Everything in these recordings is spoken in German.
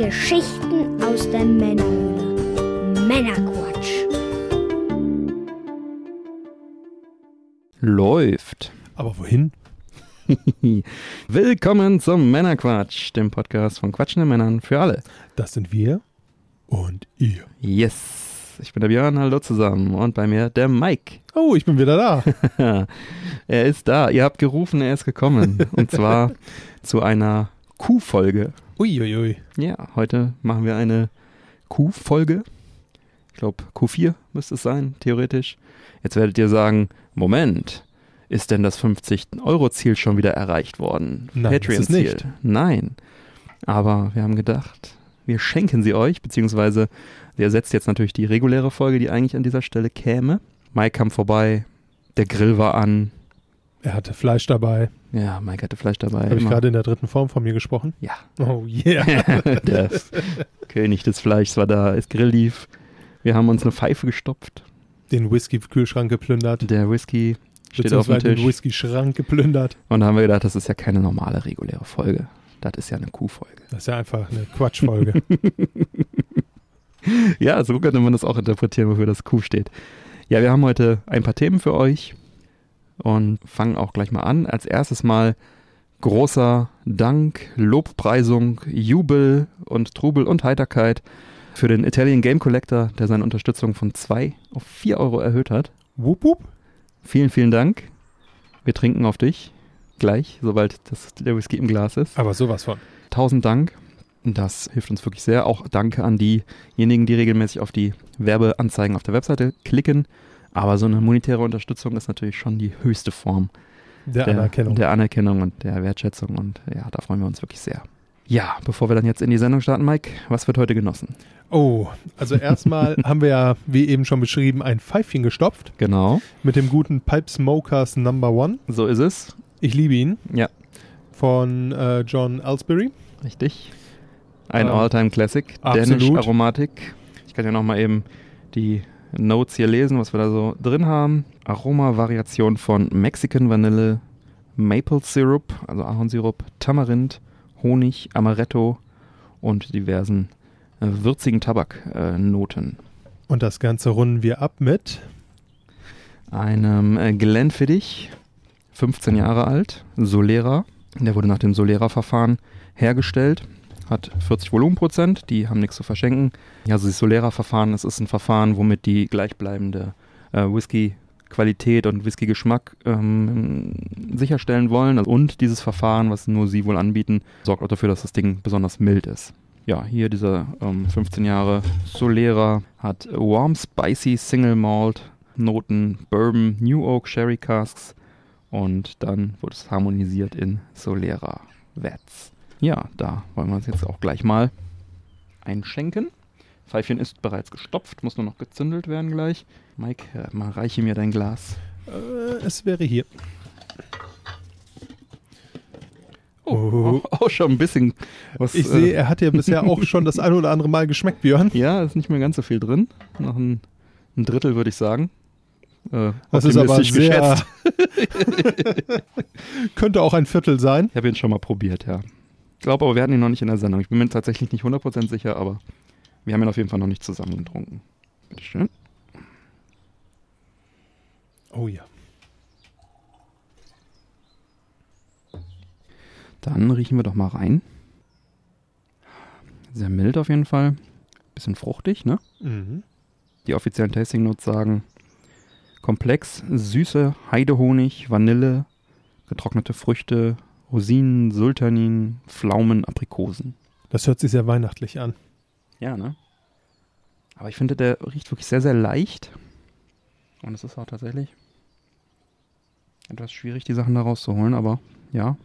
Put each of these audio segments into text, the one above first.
Geschichten aus der Männerhöhle. Männerquatsch. Läuft. Aber wohin? Willkommen zum Männerquatsch, dem Podcast von quatschenden Männern für alle. Das sind wir und ihr. Yes. Ich bin der Björn, hallo zusammen. Und bei mir der Mike. Oh, ich bin wieder da. er ist da. Ihr habt gerufen, er ist gekommen. Und zwar zu einer Q-Folge. Uiuiui. Ja, heute machen wir eine Q-Folge. Ich glaube, Q4 müsste es sein, theoretisch. Jetzt werdet ihr sagen, Moment, ist denn das 50-Euro-Ziel schon wieder erreicht worden? Nein, Patreon-Ziel. Nein. Aber wir haben gedacht, wir schenken sie euch, beziehungsweise sie ersetzt jetzt natürlich die reguläre Folge, die eigentlich an dieser Stelle käme. Mike kam vorbei, der Grill war an. Er hatte Fleisch dabei. Ja, Mike hatte Fleisch dabei. Habe ich gerade in der dritten Form von mir gesprochen? Ja. Oh yeah. der König des Fleischs war da, es Grill lief. Wir haben uns eine Pfeife gestopft. Den Whisky-Kühlschrank geplündert. Der Whisky steht auf dem Beziehungsweise den Tisch. Whisky-Schrank geplündert. Und da haben wir gedacht, das ist ja keine normale, reguläre Folge. Das ist ja eine Q-Folge. Das ist ja einfach eine Quatschfolge. Ja, so könnte man das auch interpretieren, wofür das Q steht. Ja, wir haben heute ein paar Themen für euch und fangen auch gleich mal an. Als erstes mal großer Dank, Lobpreisung, Jubel und Trubel und Heiterkeit für den Italian Game Collector, der seine Unterstützung von 2 auf 4 Euro erhöht hat. wupp, wupp. Vielen, vielen Dank. Wir trinken auf dich gleich, sobald das, der Whisky im Glas ist. Aber sowas von. Tausend Dank. Das hilft uns wirklich sehr. Auch danke an diejenigen, die regelmäßig auf die Werbeanzeigen auf der Webseite klicken. Aber so eine monetäre Unterstützung ist natürlich schon die höchste Form Der, Anerkennung. der Anerkennung und der Wertschätzung. Und ja, da freuen wir uns wirklich sehr. Ja, bevor wir dann jetzt in die Sendung starten, Mike, was wird heute genossen? oh, also erstmal haben wir ja, wie eben schon beschrieben, ein Pfeifchen gestopft Genau, mit dem guten Pipe Smokers Number One. so ist es. Ich liebe ihn. Ja. Von äh, John Ellsbury. Richtig. Ein Ähm, All-Time-Classic. Danish Aromatik. Ich kann ja nochmal eben die Notes hier lesen, was wir da so drin haben. Aroma-Variation von Mexican Vanille, Maple Syrup, also Ahornsirup, Tamarind, Honig, Amaretto und diversen äh, würzigen Tabaknoten. Äh, Noten. Und das Ganze runden wir ab mit einem äh, Glenfiddich, 15 Jahre alt, Solera. Der wurde nach dem Solera-Verfahren hergestellt, hat 40 Volumenprozent, die haben nichts zu verschenken. Ja, also das Solera-Verfahren, das ist ein Verfahren, womit die gleichbleibende äh, Whisky-Qualität und Whisky-Geschmack ähm, sicherstellen wollen. Und dieses Verfahren, was nur sie wohl anbieten, sorgt auch dafür, dass das Ding besonders mild ist. Ja, hier dieser ähm, 15 Jahre Solera hat Warm Spicy Single Malt Noten Bourbon, New Oak Sherry Casks und dann wurde es harmonisiert in Solera Vats. Ja, da wollen wir uns jetzt auch gleich mal einschenken. Pfeifchen ist bereits gestopft, muss nur noch gezündelt werden gleich. Mike, äh, mal reiche mir dein Glas. Äh, es wäre hier. Oh, auch, auch schon ein bisschen was. Ich äh, sehe, er hat ja bisher auch schon das ein oder andere Mal geschmeckt, Björn. Ja, ist nicht mehr ganz so viel drin. Noch ein, ein Drittel, würde ich sagen. Äh, Das ist aber sehr. könnte auch ein Viertel sein. Ich habe ihn schon mal probiert, ja. Ich glaube aber, wir hatten ihn noch nicht in der Sendung. Ich bin mir tatsächlich nicht 100% sicher, aber wir haben ihn auf jeden Fall noch nicht zusammen getrunken. Bitteschön. Oh ja. Dann riechen wir doch mal rein. Sehr mild auf jeden Fall. Bisschen fruchtig, ne? Mhm. Die offiziellen Tasting Notes sagen komplex, süße Heidehonig, Vanille, getrocknete Früchte, Rosinen, Sultanin, Pflaumen, Aprikosen. Das hört sich sehr weihnachtlich an. Ja, ne? Aber ich finde, der riecht wirklich sehr, sehr leicht. Und es ist auch tatsächlich etwas schwierig, die Sachen da rauszuholen, aber ja.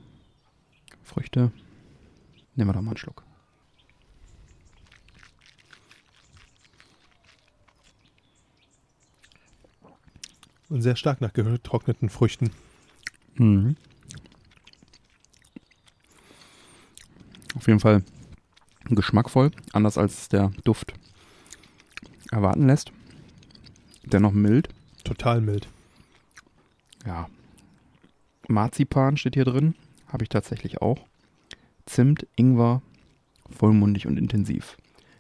Früchte. Nehmen wir doch mal einen Schluck. Und sehr stark nach getrockneten Früchten. Mhm. Auf jeden Fall geschmackvoll, anders als der Duft erwarten lässt. Dennoch mild. Total mild. Ja. Marzipan steht hier drin. Habe ich tatsächlich auch. Zimt, Ingwer Vollmundig und intensiv.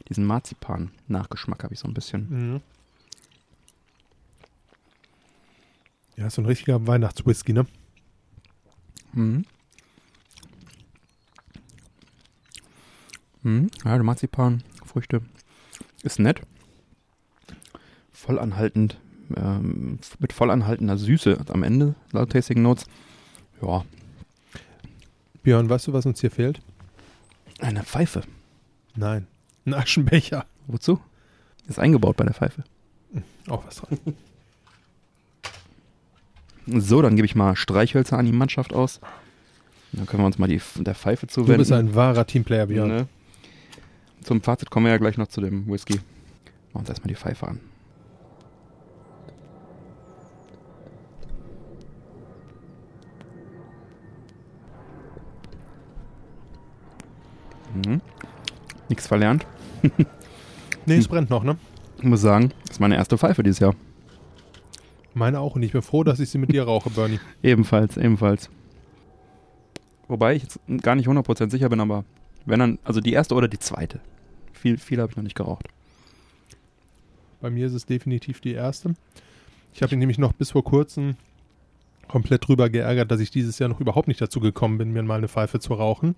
Diesen Marzipan-Nachgeschmack habe ich so ein bisschen. Mhm. Ja, ist so ein richtiger Weihnachtswhisky, ne? Mhm. Mhm. Ja, der Marzipan, Früchte. Ist nett. Vollanhaltend, ähm, mit vollanhaltender Süße am Ende, laut Tasting Notes. Ja, Björn, weißt du, was uns hier fehlt? eine Pfeife. Nein. Ein Aschenbecher. Wozu? Ist eingebaut bei der Pfeife. Auch was dran. So, dann gebe ich mal Streichhölzer an die Mannschaft aus. Dann können wir uns mal die, der Pfeife Du zuwenden. bist ein wahrer Teamplayer, Björn. Ne? Zum Fazit kommen wir ja gleich noch zu dem Whisky. Machen wir uns erstmal die Pfeife an. Mhm. Nichts verlernt. Nee, es brennt noch, ne? Ich muss sagen, das ist meine erste Pfeife dieses Jahr. Meine auch. Und ich bin froh, dass ich sie mit dir rauche, Bernie. Ebenfalls, ebenfalls. Wobei ich jetzt gar nicht 100% sicher bin, aber wenn dann, also die erste oder die zweite. Viel, viel habe ich noch nicht geraucht. Bei mir ist es definitiv die erste. Ich habe mich nämlich noch bis vor kurzem komplett drüber geärgert, dass ich dieses Jahr noch überhaupt nicht dazu gekommen bin, mir mal eine Pfeife zu rauchen.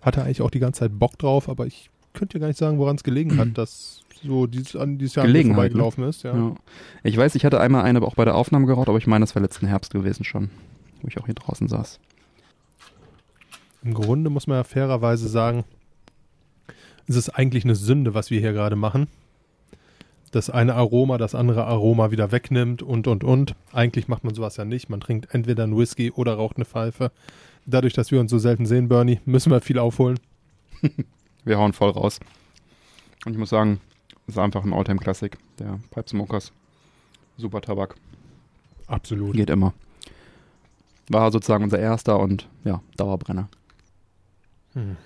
Hatte eigentlich auch die ganze Zeit Bock drauf, aber ich könnte dir gar nicht sagen, woran es gelegen hat, dass so dieses, an dieses Jahr vorbeigelaufen ist. Ja. Ja. Ich weiß, ich hatte einmal eine auch bei der Aufnahme geraucht, aber ich meine, das war letzten Herbst gewesen schon, wo ich auch hier draußen saß. Im Grunde muss man ja fairerweise sagen, es ist eigentlich eine Sünde, was wir hier gerade machen. Das eine Aroma, das andere Aroma wieder wegnimmt und, und, und. Eigentlich macht man sowas ja nicht. Man trinkt entweder einen Whisky oder raucht eine Pfeife. Dadurch, dass wir uns so selten sehen, Bernie, müssen wir viel aufholen. Wir hauen voll raus. Und ich muss sagen, es ist einfach ein Alltime-Klassik, der Pipe Smokers. Super Tabak, Absolut. geht immer. War sozusagen unser erster und ja, Dauerbrenner. Hm.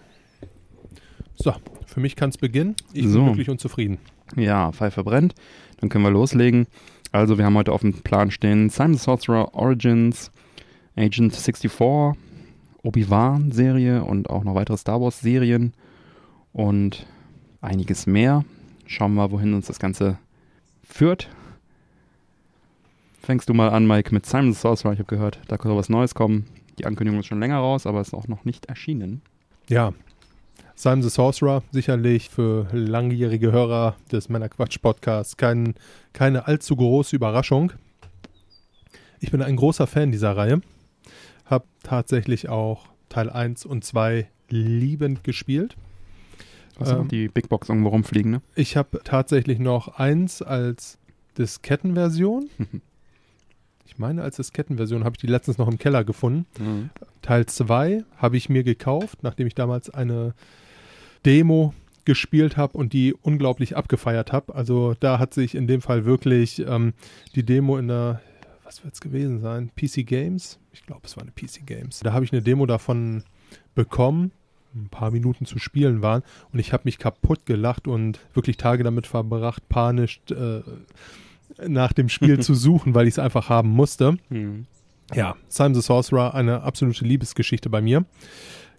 So, für mich kann es beginnen. Ich So. bin glücklich und zufrieden. Ja, Pfeife brennt. Dann können wir loslegen. Also, wir haben heute auf dem Plan stehen Simon the Sorcerer Origins, Agent 64, Obi-Wan-Serie und auch noch weitere Star Wars-Serien und einiges mehr. Schauen wir mal, wohin uns das Ganze führt. Fängst du mal an, Mike, mit Simon the Sorcerer. Ich habe gehört, da soll was Neues kommen. Die Ankündigung ist schon länger raus, aber ist auch noch nicht erschienen. Ja. Simon the Sorcerer, sicherlich für langjährige Hörer des Männerquatsch-Podcasts kein, keine allzu große Überraschung. Ich bin ein großer Fan dieser Reihe. Hab tatsächlich auch Teil 1 und 2 liebend gespielt. Noch Ähm. die Big Box irgendwo rumfliegen, ne? Ich habe tatsächlich noch eins als Diskettenversion. Ich meine, als Diskettenversion habe ich die letztens noch im Keller gefunden. Mhm. Teil 2 habe ich mir gekauft, nachdem ich damals eine Demo gespielt habe und die unglaublich abgefeiert habe. Also da hat sich in dem Fall wirklich ähm, die Demo in der, was wird es gewesen sein? PC Games? Ich glaube, es war eine PC Games. Da habe ich eine Demo davon bekommen, ein paar Minuten zu spielen waren und ich habe mich kaputt gelacht und wirklich Tage damit verbracht, panisch äh, nach dem Spiel zu suchen, weil ich es einfach haben musste. Mhm. Ja, Simon the Sorcerer, eine absolute Liebesgeschichte bei mir.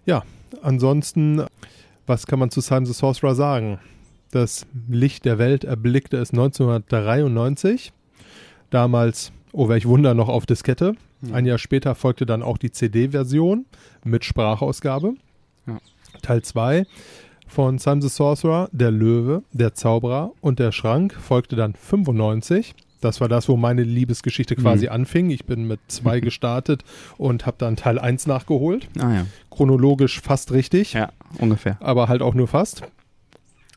Ja, ansonsten, was kann man zu Simon the Sorcerer sagen? Das Licht der Welt erblickte es 1993. Damals, oh welch Wunder, noch auf Diskette. Mhm. Ein Jahr später folgte dann auch die CD-Version mit Sprachausgabe. Ja. Teil 2 von Simon the Sorcerer, der Löwe, der Zauberer und der Schrank folgte dann 95. Das war das, wo meine Liebesgeschichte quasi Mhm. anfing. Ich bin mit zwei gestartet und habe dann Teil 1 nachgeholt. Ah ja. Chronologisch fast richtig, Ja, ungefähr. aber halt auch nur fast.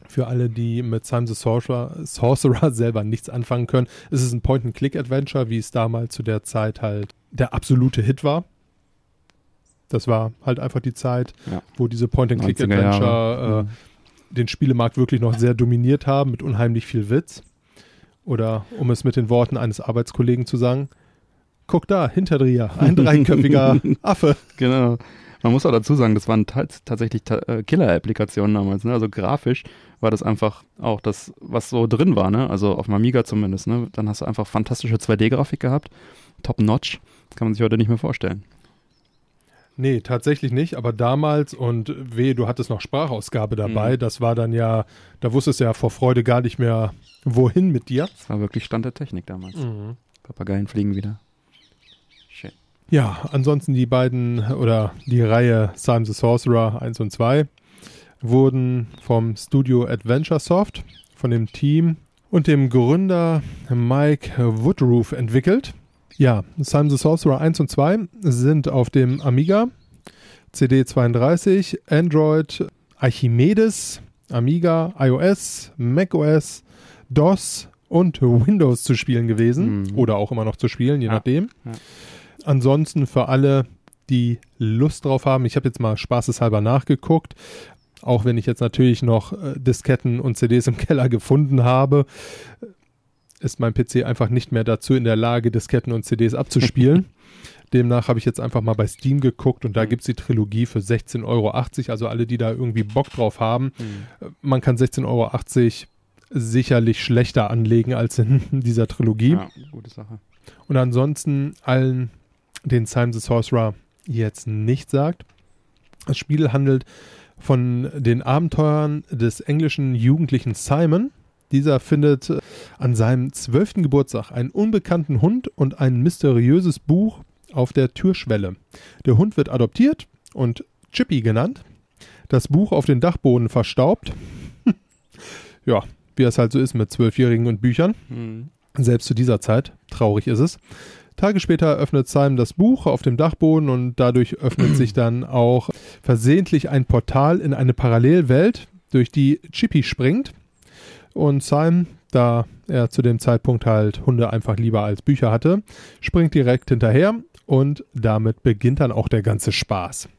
Für alle, die mit Simon the Sorcerer, Sorcerer selber nichts anfangen können, es ist ein Point-and-Click-Adventure, wie es damals zu der Zeit halt der absolute Hit war. Das war halt einfach die Zeit, Ja. wo diese 90er Point-and-Click-Adventure äh, den Spielemarkt wirklich noch sehr dominiert haben, mit unheimlich viel Witz. Oder um es mit den Worten eines Arbeitskollegen zu sagen, guck da, hinter dir, ein dreiköpfiger Affe. Genau. Man muss auch dazu sagen, das waren ta- tatsächlich ta äh, Killer-Applikationen damals. Ne? Also grafisch war das einfach auch das, was so drin war. Ne? Also auf dem Amiga zumindest. Ne? Dann hast du einfach fantastische 2D-Grafik gehabt. Top-Notch. Das kann man sich heute nicht mehr vorstellen. Nee, tatsächlich nicht, aber damals und weh, du hattest noch Sprachausgabe dabei, Mhm. das war dann ja, da wusstest du ja vor Freude gar nicht mehr, wohin mit dir. Das war wirklich Stand der Technik damals. Mhm. Papageien fliegen wieder. Schön. Ja, ansonsten die beiden oder die Reihe Simon the Sorcerer 1 und 2 wurden vom Studio Adventure Soft, von dem Team und dem Gründer Mike Woodroof entwickelt. Ja, Simon the Sorcerer 1 und 2 sind auf dem Amiga, CD32, Android, Archimedes, Amiga, iOS, macOS, DOS und Windows zu spielen gewesen. Mhm. Oder auch immer noch zu spielen, je Ja. nachdem. Ja. Ansonsten für alle, die Lust drauf haben, ich habe jetzt mal spaßeshalber nachgeguckt, auch wenn ich jetzt natürlich noch äh, Disketten und CDs im Keller gefunden habe, ist mein PC einfach nicht mehr dazu in der Lage, Disketten und CDs abzuspielen. Demnach habe ich jetzt einfach mal bei Steam geguckt und da Mhm. gibt es die Trilogie für 16,80 Euro. Also alle, die da irgendwie Bock drauf haben, Mhm. äh, man kann 16,80 Euro sicherlich schlechter anlegen als in dieser Trilogie. Ja, gute Sache. Und ansonsten allen, den Simon the Sorcerer jetzt nicht sagt. Das Spiel handelt von den Abenteuern des englischen Jugendlichen Simon. Dieser findet an seinem zwölften Geburtstag einen unbekannten Hund und ein mysteriöses Buch auf der Türschwelle. Der Hund wird adoptiert und Chippy genannt. Das Buch auf den Dachboden verstaubt. ja, wie es halt so ist mit Zwölfjährigen und Büchern. Mhm. Selbst zu dieser Zeit. Traurig ist es. Tage später öffnet Simon das Buch auf dem Dachboden und dadurch öffnet sich dann auch versehentlich ein Portal in eine Parallelwelt, durch die Chippy springt. Und Simon, da er zu dem Zeitpunkt halt Hunde einfach lieber als Bücher hatte, springt direkt hinterher und damit beginnt dann auch der ganze Spaß.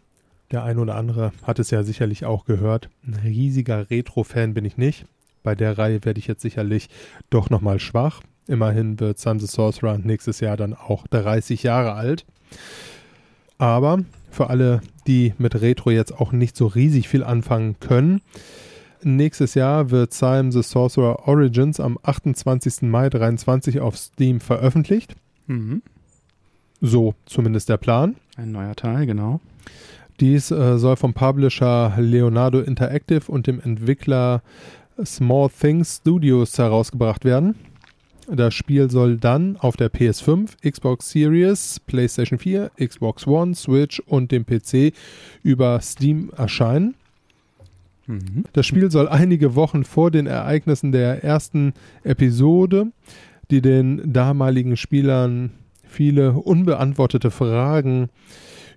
Der ein oder andere hat es ja sicherlich auch gehört. Ein riesiger Retro-Fan bin ich nicht. Bei der Reihe werde ich jetzt sicherlich doch nochmal schwach. Immerhin wird Sam the Sorcerer nächstes Jahr dann auch 30 Jahre alt. Aber für alle, die mit Retro jetzt auch nicht so riesig viel anfangen können, nächstes Jahr wird Sam the Sorcerer Origins am 28. Mai 23 auf Steam veröffentlicht. Mhm. So zumindest der Plan. Ein neuer Teil, genau. Dies äh, soll vom Publisher Leonardo Interactive und dem Entwickler Small Things Studios herausgebracht werden. Das Spiel soll dann auf der PS5, Xbox Series, PlayStation 4, Xbox One, Switch und dem PC über Steam erscheinen. Mhm. Das Spiel soll einige Wochen vor den Ereignissen der ersten Episode, die den damaligen Spielern viele unbeantwortete Fragen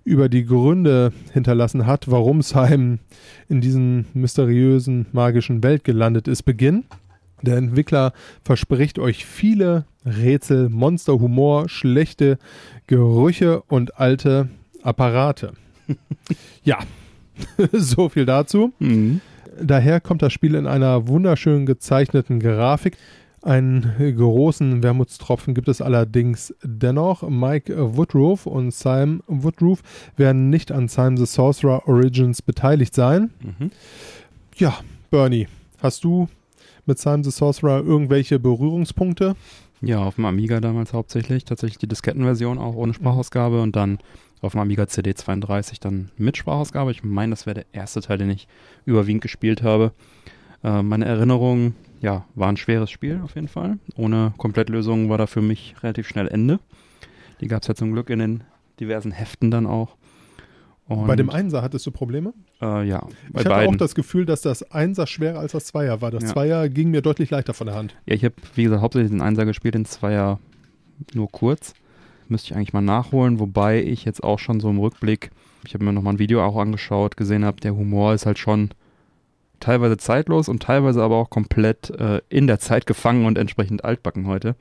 über die Gründe hinterlassen hat, warum Simon in diesen mysteriösen magischen Welt gelandet ist, beginnen. Der Entwickler verspricht euch viele Rätsel, Monsterhumor, schlechte Gerüche und alte Apparate. ja, so viel dazu. Mhm. Daher kommt das Spiel in einer wunderschön gezeichneten Grafik. Einen großen Wermutstropfen gibt es allerdings dennoch. Mike Woodruff und Simon Woodruff werden nicht an Simon the Sorcerer Origins beteiligt sein. Mhm. Ja, Bernie, hast du mit Simon the Sorcerer irgendwelche Berührungspunkte? Ja, auf dem Amiga damals hauptsächlich. Tatsächlich die Diskettenversion auch ohne Sprachausgabe und dann auf dem Amiga CD32 dann mit Sprachausgabe. Ich meine, das wäre der erste Teil, den ich überwiegend gespielt habe. Äh, meine Erinnerungen, ja, war ein schweres Spiel auf jeden Fall. Ohne Komplettlösung war da für mich relativ schnell Ende. Die gab es ja zum Glück in den diversen Heften dann auch. Und, Bei dem Einser hattest du Probleme? Äh, ja, ich hatte beiden. auch das Gefühl, dass das Einser schwerer als das Zweier war. Das Ja. Zweier ging mir deutlich leichter von der Hand. Ja, ich habe, wie gesagt, hauptsächlich den Einser gespielt, den Zweier nur kurz. Müsste ich eigentlich mal nachholen, wobei ich jetzt auch schon so im Rückblick, ich habe mir nochmal ein Video auch angeschaut, gesehen habe, der Humor ist halt schon teilweise zeitlos und teilweise aber auch komplett äh, in der Zeit gefangen und entsprechend altbacken heute.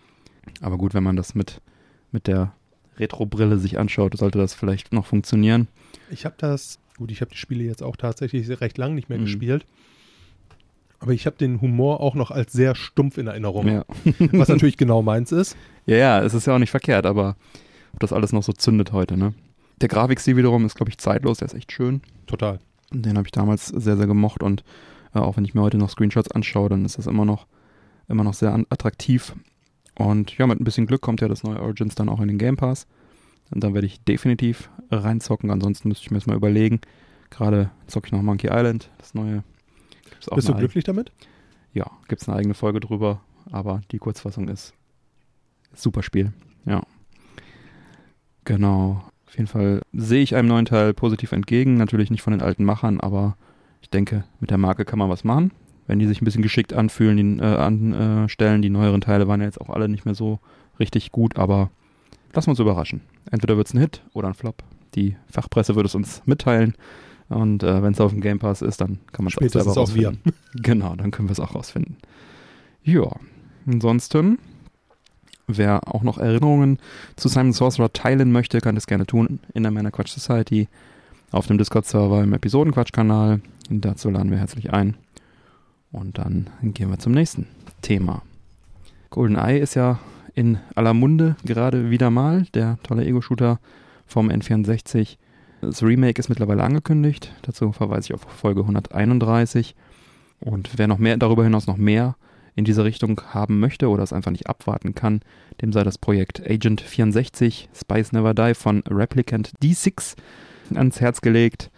Aber gut, wenn man das mit, mit der Retro-Brille sich anschaut, sollte das vielleicht noch funktionieren. Ich habe das, gut, ich habe die Spiele jetzt auch tatsächlich recht lang nicht mehr Mhm. gespielt. Aber ich habe den Humor auch noch als sehr stumpf in Erinnerung. Ja. Was natürlich genau meins ist. Ja, ja, es ist ja auch nicht verkehrt, aber ob das alles noch so zündet heute, ne? Der Grafikstil wiederum ist, glaube ich, zeitlos, der ist echt schön. Total. Den habe ich damals sehr, sehr gemocht und äh, auch wenn ich mir heute noch Screenshots anschaue, dann ist das immer noch, immer noch sehr attraktiv. Und ja, mit ein bisschen Glück kommt ja das neue Origins dann auch in den Game Pass. Und dann werde ich definitiv reinzocken. Ansonsten müsste ich mir das mal überlegen. Gerade zocke ich noch Monkey Island, das neue. Bist du glücklich damit? ja, gibt es eine eigene Folge drüber, aber die Kurzfassung ist super Spiel. Ja. Genau. Auf jeden Fall sehe ich einem neuen Teil positiv entgegen. Natürlich nicht von den alten Machern, aber ich denke, mit der Marke kann man was machen. Wenn die sich ein bisschen geschickt anfühlen, die, äh, anstellen, die neueren Teile waren ja jetzt auch alle nicht mehr so richtig gut, aber lassen wir uns überraschen. Entweder wird es ein Hit oder ein Flop. Die Fachpresse wird es uns mitteilen. Und äh, wenn es auf dem Game Pass ist, dann kann man es auch selber auch wir. Genau, dann können wir es auch rausfinden. Ja, ansonsten, wer auch noch Erinnerungen zu Simon Sorcerer teilen möchte, kann das gerne tun in der Männer Quatsch Society auf dem Discord-Server im Episodenquatsch-Kanal. Dazu laden wir herzlich ein. Und dann gehen wir zum nächsten Thema. GoldenEye ist ja in aller Munde gerade wieder mal, der tolle Ego-Shooter vom N64. Das Remake ist mittlerweile angekündigt. Dazu verweise ich auf Folge 131. Und wer noch mehr darüber hinaus noch mehr in diese Richtung haben möchte oder es einfach nicht abwarten kann, dem sei das Projekt Agent 64 Spice Never Die von Replicant D6 ans Herz gelegt.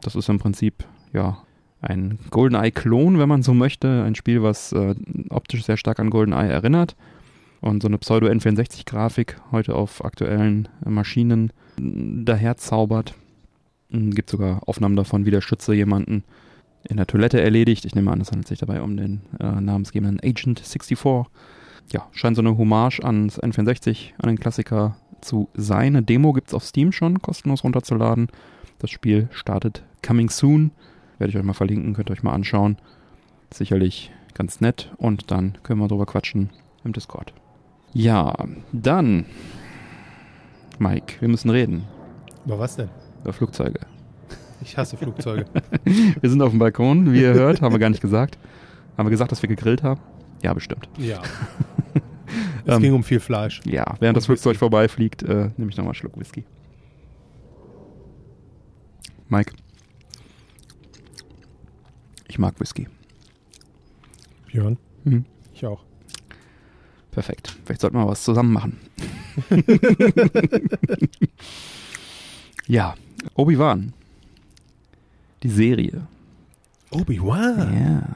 Das ist im Prinzip ja ein GoldenEye-Klon, wenn man so möchte. Ein Spiel, was äh, optisch sehr stark an GoldenEye erinnert und so eine Pseudo-N64-Grafik heute auf aktuellen Maschinen daherzaubert. Gibt sogar Aufnahmen davon, wie der Schütze jemanden in der Toilette erledigt. Ich nehme an, es handelt sich dabei um den äh, namensgebenden Agent 64. Ja, scheint so eine Hommage ans N64, an den Klassiker zu sein. Eine Demo gibt es auf Steam schon, kostenlos runterzuladen. Das Spiel startet coming soon. Werde ich euch mal verlinken, könnt ihr euch mal anschauen. Sicherlich ganz nett und dann können wir drüber quatschen im Discord. Ja, dann, Mike, wir müssen reden Über was denn? Über Flugzeuge. Ich hasse Flugzeuge. Wir sind auf dem Balkon, wie ihr hört, haben wir gar nicht gesagt. Haben wir gesagt, dass wir gegrillt haben? Ja, bestimmt. ja. Es Ähm, ging um viel Fleisch. Ja, während das Und Flugzeug Whisky. vorbeifliegt, äh, nehme ich nochmal einen Schluck Whisky. Mike. Ich mag Whisky. Björn, Mhm. ich auch. Perfekt. Vielleicht sollten wir was zusammen machen. ja, Obi-Wan. Die Serie. Obi-Wan.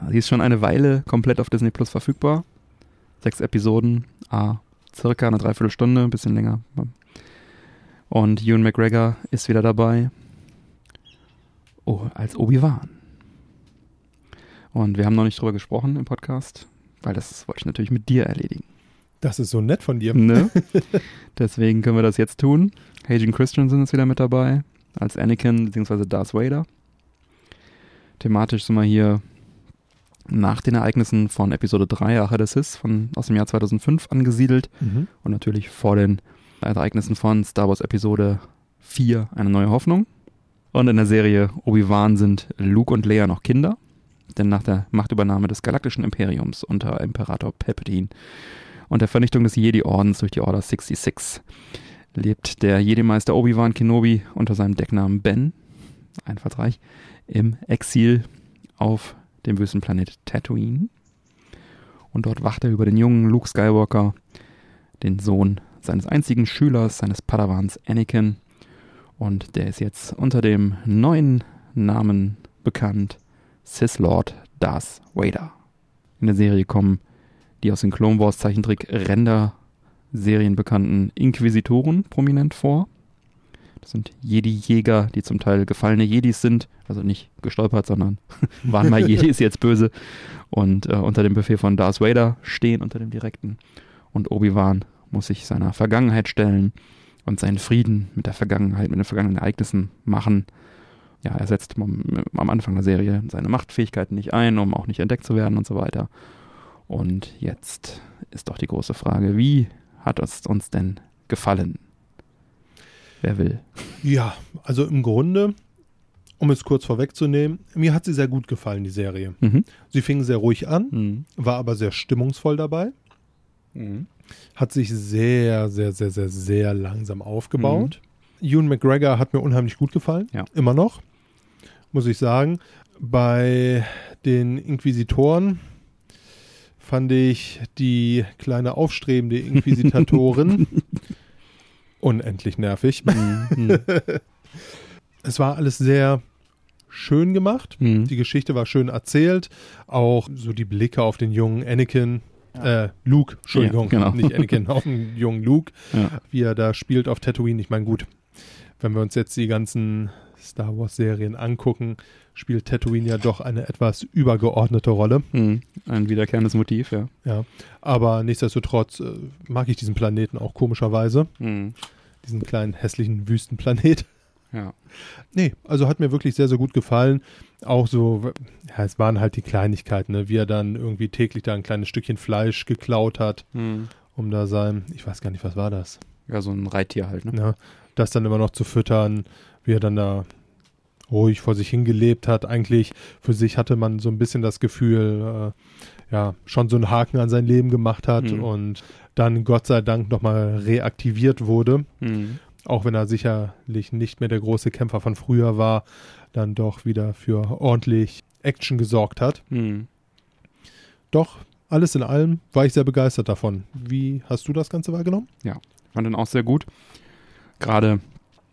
Ja, die ist schon eine Weile komplett auf Disney Plus verfügbar. Sechs Episoden, ah, circa eine Dreiviertelstunde, ein bisschen länger. Und Ewan McGregor ist wieder dabei. Oh, als Obi-Wan. Und wir haben noch nicht drüber gesprochen im Podcast, weil das wollte ich natürlich mit dir erledigen. Das ist so nett von dir. Ne? Deswegen können wir das jetzt tun. Hayden Christensen ist wieder mit dabei, als Anakin bzw. Darth Vader. Thematisch sind wir hier nach den Ereignissen von Episode 3, Rache des Sith, von, aus dem Jahr 2005 angesiedelt Mhm. und natürlich vor den Ereignissen von Star Wars Episode 4, Eine neue Hoffnung. Und in der Serie Obi-Wan sind Luke und Leia noch Kinder, denn nach der Machtübernahme des Galaktischen Imperiums unter Imperator Palpatine und der Vernichtung des Jedi-Ordens durch die Order 66 lebt der Jedi-Meister Obi-Wan Kenobi unter seinem Decknamen Ben, einfallsreich, im Exil auf dem Wüstenplanet Tatooine. Und dort wacht er über den jungen Luke Skywalker, den Sohn seines einzigen Schülers, seines Padawans Anakin. Und der ist jetzt unter dem neuen Namen bekannt, Sith Lord Darth Vader. In der Serie kommen die aus den Clone Wars Zeichentrick Render Serien bekannten Inquisitoren prominent vor. Das sind Jedi-Jäger, die zum Teil gefallene Jedis sind, also nicht gestolpert, sondern waren mal Jedis, jetzt böse und äh, unter dem Befehl von Darth Vader stehen, unter dem direkten. Und Obi-Wan muss sich seiner Vergangenheit stellen und seinen Frieden mit der Vergangenheit, mit den vergangenen Ereignissen machen. Ja, er setzt am, am Anfang der Serie seine Machtfähigkeiten nicht ein, um auch nicht entdeckt zu werden und so weiter. Und jetzt ist doch die große Frage, wie hat es uns denn gefallen? Wer will? Ja, also im Grunde, um es kurz vorwegzunehmen, mir hat sie sehr gut gefallen, die Serie. Mhm. Sie fing sehr ruhig an, Mhm. war aber sehr stimmungsvoll dabei, Mhm. hat sich sehr, sehr, sehr, sehr, sehr langsam aufgebaut. Ewan McGregor hat mir unheimlich gut gefallen, Ja. immer noch, muss ich sagen. Bei den Inquisitoren fand ich die kleine aufstrebende Inquisitorin unendlich nervig. Mhm. Es war alles sehr schön gemacht. Mhm. Die Geschichte war schön erzählt. Auch so die Blicke auf den jungen Anakin, äh, Luke, Entschuldigung, Ja, genau. nicht Anakin, auf den jungen Luke, Ja. wie er da spielt auf Tatooine. Ich meine, gut, wenn wir uns jetzt die ganzen Star Wars Serien angucken, spielt Tatooine ja doch eine etwas übergeordnete Rolle. Mhm. Ein wiederkehrendes Motiv, ja. Ja, aber nichtsdestotrotz äh, mag ich diesen Planeten auch komischerweise, Mhm. diesen kleinen hässlichen Wüstenplanet. Ja. Nee, also hat mir wirklich sehr, sehr gut gefallen. Auch so, ja, es waren halt die Kleinigkeiten, ne? wie er dann irgendwie täglich da ein kleines Stückchen Fleisch geklaut hat, Mhm. um da sein, ich weiß gar nicht, was war das, Ja, so ein Reittier halt, ne? ja, das dann immer noch zu füttern, wie er dann da ruhig vor sich hingelebt hat. Eigentlich für sich hatte man so ein bisschen das Gefühl, äh, ja, schon so einen Haken an sein Leben gemacht hat Mhm. und dann Gott sei Dank nochmal reaktiviert wurde. Mhm. auch wenn er sicherlich nicht mehr der große Kämpfer von früher war, dann doch wieder für ordentlich Action gesorgt hat. Mhm. Doch, alles in allem war ich sehr begeistert davon. Wie hast du das Ganze wahrgenommen? fand den auch sehr gut. Gerade,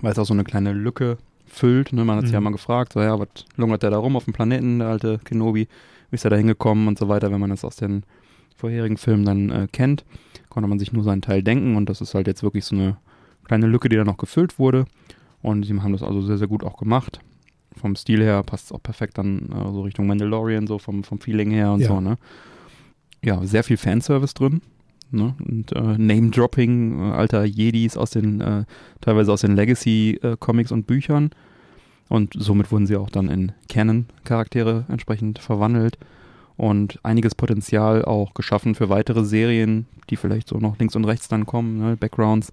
weil es auch so eine kleine Lücke füllt. Ne? Man hat sich Mhm. ja mal gefragt, so, ja, was lungert der da rum auf dem Planeten, der alte Kenobi? Wie ist er da hingekommen und so weiter, wenn man das aus den vorherigen Filmen dann äh, kennt, konnte man sich nur seinen Teil denken und das ist halt jetzt wirklich so eine kleine Lücke, die da noch gefüllt wurde. Und sie haben das also sehr, sehr gut auch gemacht. Vom Stil her passt es auch perfekt dann äh, so Richtung Mandalorian, so vom, vom Feeling her und Ja. so, ne? Ja, sehr viel Fanservice drin. Ne? Und äh, Name-Dropping äh, alter Jedis aus den, äh, teilweise aus den Legacy-Comics und Büchern. Und somit wurden sie auch dann in Canon-Charaktere entsprechend verwandelt. Und einiges Potenzial auch geschaffen für weitere Serien, die vielleicht so noch links und rechts dann kommen. Ne? Backgrounds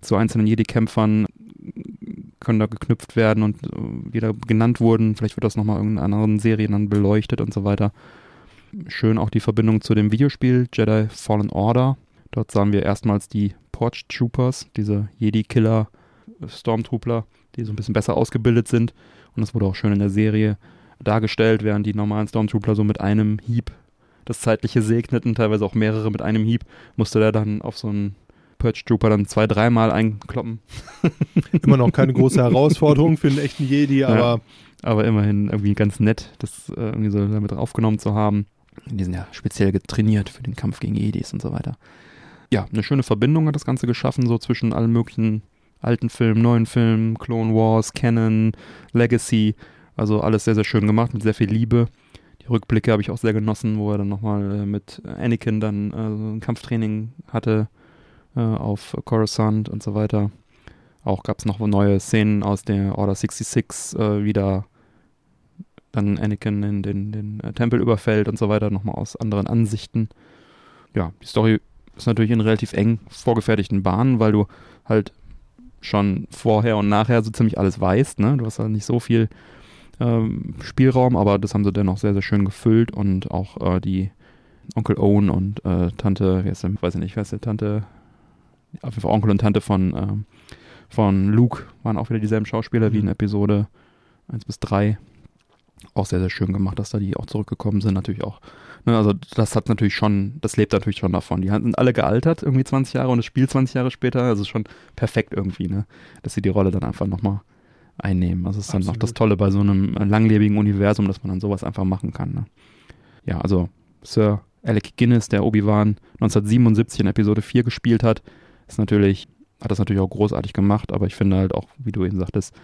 zu einzelnen Jedi-Kämpfern können da geknüpft werden und äh, wieder genannt wurden. Vielleicht wird das nochmal in anderen Serien dann beleuchtet und so weiter. Schön auch die Verbindung zu dem Videospiel Jedi Fallen Order. Dort sahen wir erstmals die Porch Troopers, diese Jedi-Killer äh, Stormtrooper, die so ein bisschen besser ausgebildet sind. Und das wurde auch schön in der Serie dargestellt, während die normalen Stormtrooper so mit einem Hieb das Zeitliche segneten, teilweise auch mehrere mit einem Hieb, musste der dann auf so einen Purge Trooper dann zwei, dreimal einkloppen. Immer noch keine große Herausforderung für einen echten Jedi, aber Aber immerhin irgendwie ganz nett, das äh, irgendwie so damit aufgenommen zu haben. Die sind ja speziell getrainiert für den Kampf gegen Jedis und so weiter. Ja, eine schöne Verbindung hat das Ganze geschaffen, so zwischen allen möglichen alten Filmen, neuen Filmen, Clone Wars, Canon, Legacy. Also alles sehr, sehr schön gemacht, mit sehr viel Liebe. Die Rückblicke habe ich auch sehr genossen, wo er dann nochmal äh, mit Anakin dann äh, ein Kampftraining hatte äh, auf Coruscant und so weiter. Auch gab es noch neue Szenen aus der Order 66, äh, wieder dann Anakin in den, den äh, Tempel überfällt und so weiter, nochmal aus anderen Ansichten. Ja, die Story ist natürlich in relativ eng vorgefertigten Bahnen, weil du halt schon vorher und nachher so ziemlich alles weißt, ne? Du hast halt nicht so viel ähm, Spielraum, aber das haben sie dennoch sehr, sehr schön gefüllt und auch äh, die Onkel Owen und äh, Tante, wie heißt der, weiß ich nicht, wer ist der Tante, auf jeden Fall Onkel und Tante von, ähm, von Luke waren auch wieder dieselben Schauspieler wie in Mhm. Episode 1 bis 3. Auch sehr, sehr schön gemacht, dass da die auch zurückgekommen sind. Natürlich auch. Ne, also, das hat natürlich schon, das lebt natürlich schon davon. Die sind alle gealtert, irgendwie 20 Jahre und das Spiel 20 Jahre später. Also schon perfekt irgendwie, ne? Dass sie die Rolle dann einfach nochmal einnehmen. Also, das ist dann auch das Tolle bei so einem langlebigen Universum, dass man dann sowas einfach machen kann. Ne? Ja, also Sir Alec Guinness, der Obi-Wan 1977 in Episode 4 gespielt hat, ist natürlich, hat das natürlich auch großartig gemacht, aber ich finde halt auch, wie du eben sagtest,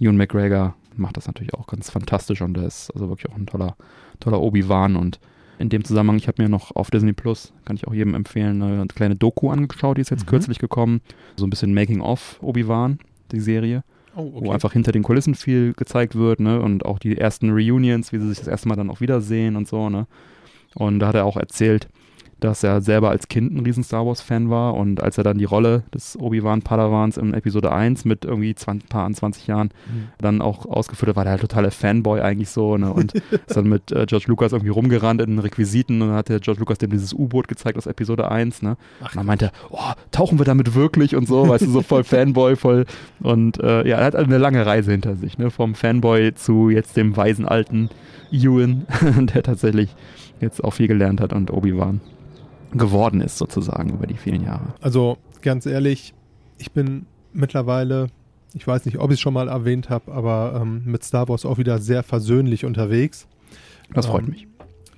Ewan McGregor macht das natürlich auch ganz fantastisch und der ist also wirklich auch ein toller, toller Obi-Wan und in dem Zusammenhang, ich habe mir noch auf Disney Plus, kann ich auch jedem empfehlen, eine kleine Doku angeschaut, die ist jetzt Mhm. kürzlich gekommen, so ein bisschen Making of Obi-Wan, die Serie oh, wo einfach hinter den Kulissen viel gezeigt wird, ne? Und auch die ersten Reunions, wie sie sich das erste Mal dann auch wiedersehen und so, ne? Und da hat er auch erzählt, dass er selber als Kind ein riesen Star Wars-Fan war und als er dann die Rolle des Obi-Wan Padawans in Episode 1 mit irgendwie 20, paar an 20 Jahren Mhm. dann auch ausgeführt hat, war der halt totaler Fanboy eigentlich so, ne? Und ist dann mit äh, George Lucas irgendwie rumgerannt in den Requisiten und dann hat der George Lucas dem dieses U-Boot gezeigt aus Episode 1, ne? Ach, Und dann meinte er, oh, tauchen wir damit wirklich und so, weißt du, so voll Fanboy, voll. Und äh, ja, er hat eine lange Reise hinter sich, ne? Vom Fanboy zu jetzt dem weisen alten Ewan, der tatsächlich jetzt auch viel gelernt hat und Obi-Wan geworden ist, sozusagen, über die vielen Jahre. Also ganz ehrlich, ich bin mittlerweile, ich weiß nicht, ob ich es schon mal erwähnt habe, aber ähm, mit Star Wars auch wieder sehr versöhnlich unterwegs. Das freut Ähm, mich.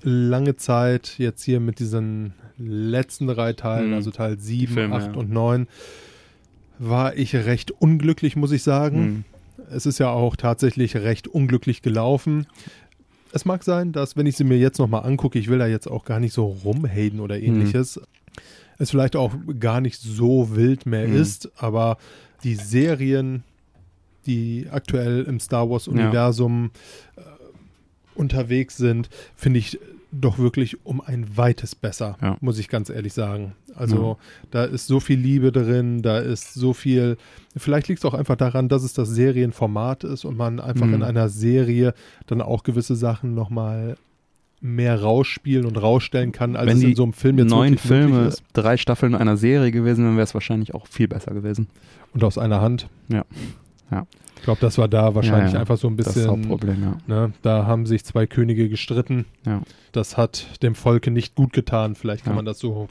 Lange Zeit jetzt hier mit diesen letzten drei Teilen, Mhm. also Teil 7, Filme, 8 ja. und 9, war ich recht unglücklich, muss ich sagen. Mhm. Es ist ja auch tatsächlich recht unglücklich gelaufen. Es mag sein, dass, wenn ich sie mir jetzt nochmal angucke, ich will da jetzt auch gar nicht so rumhaten oder ähnliches, es vielleicht auch gar nicht so wild mehr Mhm. ist, aber die Serien, die aktuell im Star Wars-Universum äh, unterwegs sind, finde ich doch wirklich um ein weites besser, Ja. muss ich ganz ehrlich sagen. Also da ist so viel Liebe drin, da ist so viel, vielleicht liegt es auch einfach daran, dass es das Serienformat ist und man einfach Mhm. in einer Serie dann auch gewisse Sachen nochmal mehr rausspielen und rausstellen kann, als Wenn es in so einem Film jetzt Neun Filme, ist. drei Staffeln einer Serie gewesen, dann wäre es wahrscheinlich auch viel besser gewesen. Und aus einer Hand. Ja. Ja. Ich glaube, das war da wahrscheinlich Ja, ja. einfach so ein Das ist das bisschen. Hauptproblem, ja. Ne, da haben sich zwei Könige gestritten. Ja. Das hat dem Volke nicht gut getan. Vielleicht kann man das so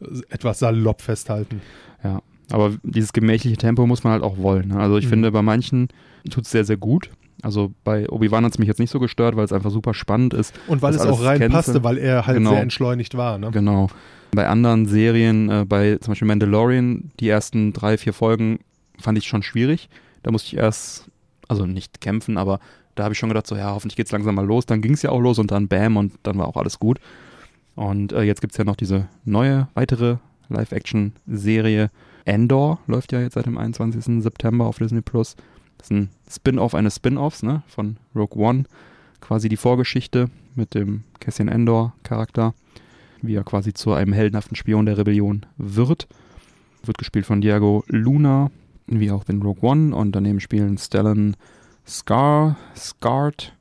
äh, etwas salopp festhalten. Ja, aber dieses gemächliche Tempo muss man halt auch wollen. Ne? Also ich Mhm. finde, bei manchen tut es sehr, sehr gut. Also bei Obi-Wan hat es mich jetzt nicht so gestört, weil es einfach super spannend ist. Und weil es auch reinpasste, weil er halt Genau. sehr entschleunigt war. Ne? Genau. Bei anderen Serien, äh, bei zum Beispiel Mandalorian, die ersten drei, vier Folgen fand ich schon schwierig. Da musste ich erst, also nicht kämpfen, aber da habe ich schon gedacht, so ja, hoffentlich geht's langsam mal los. Dann ging es ja auch los und dann bam und dann war auch alles gut. Und äh, jetzt gibt's ja noch diese neue, weitere Live-Action-Serie. Endor läuft ja jetzt seit dem 21. September auf Disney Plus. Das ist ein Spin-off eines Spin-offs, ne, von Rogue One. Quasi die Vorgeschichte mit dem Cassian Endor-Charakter, wie er quasi zu einem heldenhaften Spion der Rebellion wird. Wird gespielt von Diego Luna, wie auch in Rogue One. Und daneben spielen Stellan Scar, Scart,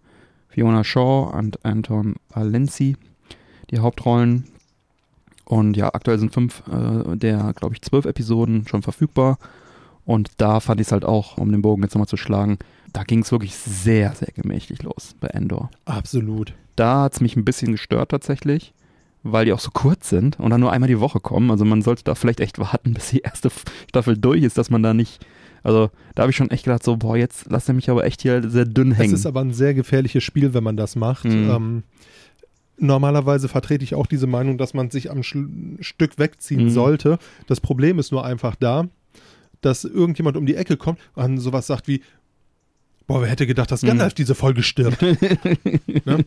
Fiona Shaw und Anton Valenci die Hauptrollen. Und ja, aktuell sind fünf äh, der, glaube ich, zwölf Episoden schon verfügbar. Und da fand ich es halt auch, um den Bogen jetzt nochmal zu schlagen, da ging es wirklich sehr, sehr gemächlich los bei Endor. Absolut. Da hat es mich ein bisschen gestört tatsächlich, weil die auch so kurz sind und dann nur einmal die Woche kommen. Also man sollte da vielleicht echt warten, bis die erste Staffel durch ist, dass man da nicht. Also da habe ich schon echt gedacht, so, boah, jetzt lasst er mich aber echt hier sehr dünn Es hängen. ist aber ein sehr gefährliches Spiel, wenn man das macht. Mhm. Ähm, normalerweise vertrete ich auch diese Meinung, dass man sich am Schl- Stück wegziehen Mhm. sollte. Das Problem ist nur einfach da, dass irgendjemand um die Ecke kommt und sowas sagt wie, boah, wer hätte gedacht, dass Mhm. Gandalf diese Folge stirbt. ne?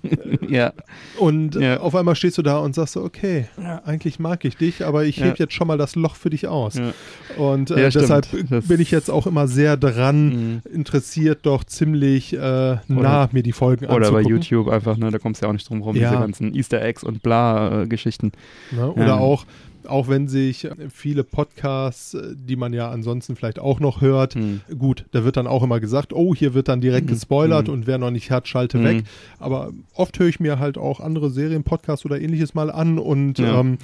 ja, Und äh, Ja. auf einmal stehst du da und sagst so, okay, eigentlich mag ich dich, aber ich Ja. heb jetzt schon mal das Loch für dich aus. ja. Und äh, Ja, deshalb Das- bin ich jetzt auch immer sehr dran, Mhm. interessiert doch ziemlich äh, nah, mir die Folgen Oder bei anzugucken. YouTube einfach, ne, da kommst du ja auch nicht drum rum, Ja. diese ganzen Easter Eggs und bla äh, Geschichten. Ne? Oder Ja. auch, auch wenn sich viele Podcasts, äh, die man ja ansonsten vielleicht auch noch hört, Mhm. gut, da wird dann auch immer gesagt, oh, hier wird dann direkt Mhm. gespoilert Mhm. und wer noch nicht hat, schalte Mhm. weg. Aber oft höre ich mir halt auch andere Serienpodcasts oder ähnliches mal an und Ja. ähm,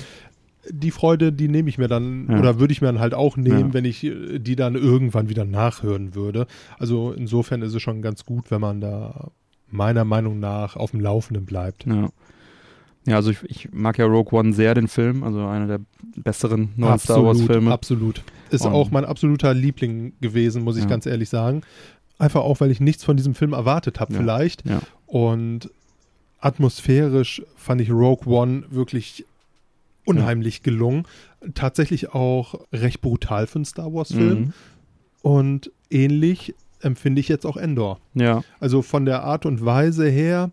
die Freude, die nehme ich mir dann Ja. oder würde ich mir dann halt auch nehmen, Ja. wenn ich äh, die dann irgendwann wieder nachhören würde. Also insofern ist es schon ganz gut, wenn man da meiner Meinung nach auf dem Laufenden bleibt. Ja. Ja, also ich, ich mag ja Rogue One sehr, den Film, also einer der besseren neuen Star Wars Filme. Absolut. Ist Und- auch mein absoluter Liebling gewesen, muss ich Ja. ganz ehrlich sagen. Einfach auch, weil ich nichts von diesem Film erwartet habe, Ja. vielleicht. Ja. Und atmosphärisch fand ich Rogue One wirklich unheimlich gelungen. Tatsächlich auch recht brutal für einen Star Wars-Film. Mhm. Und ähnlich empfinde ich jetzt auch Endor. Ja, Also von der Art und Weise her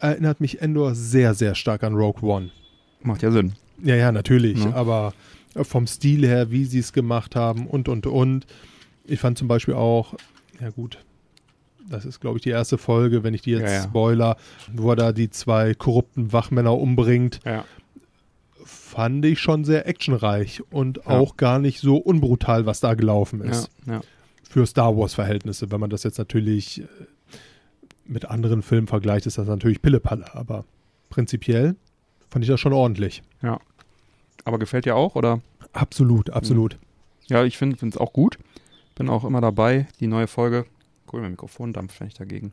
erinnert mich Endor sehr, sehr stark an Rogue One. macht ja Sinn. Ja, ja, natürlich. Ja. Aber vom Stil her, wie sie es gemacht haben und, und, und. Ich fand zum Beispiel auch, ja gut, das ist, glaube ich, die erste Folge, wenn ich die jetzt Ja, ja. spoiler, wo er da die zwei korrupten Wachmänner umbringt, Ja. fand ich schon sehr actionreich und auch gar nicht so unbrutal, was da gelaufen ist. Für Star Wars-Verhältnisse. Wenn man das jetzt natürlich äh, mit anderen Filmen vergleicht, ist das natürlich Pillepalle. Aber prinzipiell fand ich das schon ordentlich. Aber gefällt dir auch, oder? Absolut, absolut. Ja, ich finde es auch gut. Bin auch immer dabei. Die neue Folge. Cool, mein Mikrofon dampft, wenn ich dagegen